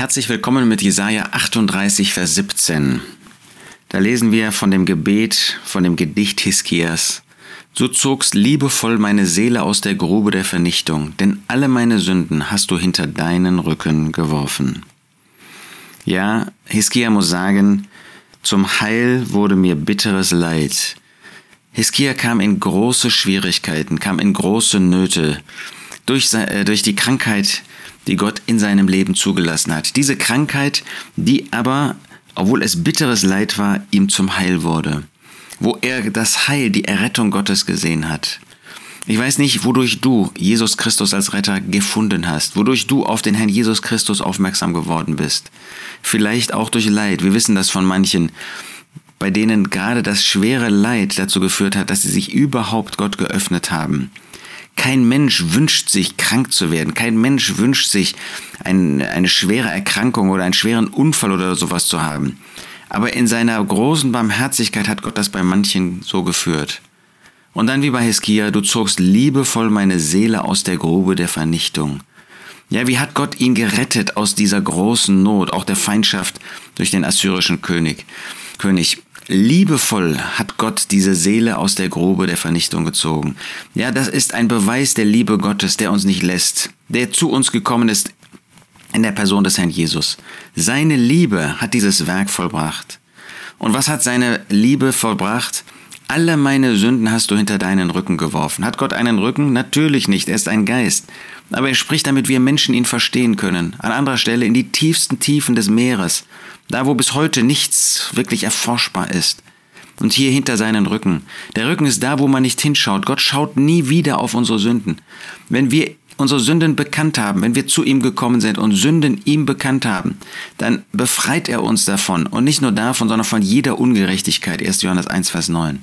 Herzlich willkommen mit Jesaja 38, Vers 17. Da lesen wir von dem Gebet, von dem Gedicht Hiskias. Du zogst liebevoll meine Seele aus der Grube der Vernichtung, denn alle meine Sünden hast du hinter deinen Rücken geworfen. Ja, Hiskia muss sagen, zum Heil wurde mir bitteres Leid. Hiskia kam in große Schwierigkeiten, kam in große Nöte durch, äh, durch die Krankheit, die Gott in seinem Leben zugelassen hat. Diese Krankheit, die aber, obwohl es bitteres Leid war, ihm zum Heil wurde. Wo er das Heil, die Errettung Gottes gesehen hat. Ich weiß nicht, wodurch du Jesus Christus als Retter gefunden hast, wodurch du auf den Herrn Jesus Christus aufmerksam geworden bist. Vielleicht auch durch Leid. Wir wissen das von manchen, bei denen gerade das schwere Leid dazu geführt hat, dass sie sich überhaupt Gott geöffnet haben. Kein Mensch wünscht sich krank zu werden. Kein Mensch wünscht sich ein, eine schwere Erkrankung oder einen schweren Unfall oder sowas zu haben. Aber in seiner großen Barmherzigkeit hat Gott das bei manchen so geführt. Und dann wie bei Hiskia, du zogst liebevoll meine Seele aus der Grube der Vernichtung. Ja, wie hat Gott ihn gerettet aus dieser großen Not, auch der Feindschaft durch den assyrischen König? König. Liebevoll hat Gott diese Seele aus der Grube der Vernichtung gezogen. Ja, das ist ein Beweis der Liebe Gottes, der uns nicht lässt, der zu uns gekommen ist in der Person des Herrn Jesus. Seine Liebe hat dieses Werk vollbracht. Und was hat seine Liebe vollbracht? Alle meine Sünden hast du hinter deinen Rücken geworfen. Hat Gott einen Rücken? Natürlich nicht, er ist ein Geist. Aber er spricht, damit wir Menschen ihn verstehen können. An anderer Stelle in die tiefsten Tiefen des Meeres, da wo bis heute nichts wirklich erforschbar ist. Und hier hinter seinen Rücken. Der Rücken ist da, wo man nicht hinschaut. Gott schaut nie wieder auf unsere Sünden. Wenn wir unsere Sünden bekannt haben, wenn wir zu ihm gekommen sind und Sünden ihm bekannt haben, dann befreit er uns davon. Und nicht nur davon, sondern von jeder Ungerechtigkeit. 1. Johannes 1, Vers 9.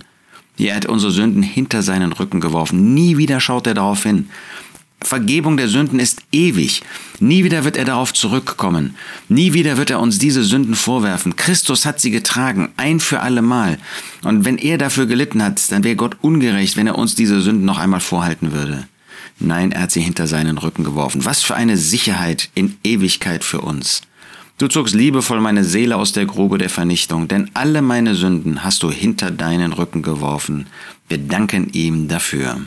Er hat unsere Sünden hinter seinen Rücken geworfen. Nie wieder schaut er darauf hin. Vergebung der Sünden ist ewig. Nie wieder wird er darauf zurückkommen. Nie wieder wird er uns diese Sünden vorwerfen. Christus hat sie getragen, ein für alle Mal. Und wenn er dafür gelitten hat, dann wäre Gott ungerecht, wenn er uns diese Sünden noch einmal vorhalten würde. Nein, er hat sie hinter seinen Rücken geworfen. Was für eine Sicherheit in Ewigkeit für uns. Du zogst liebevoll meine Seele aus der Grube der Vernichtung, denn alle meine Sünden hast du hinter deinen Rücken geworfen. Wir danken ihm dafür.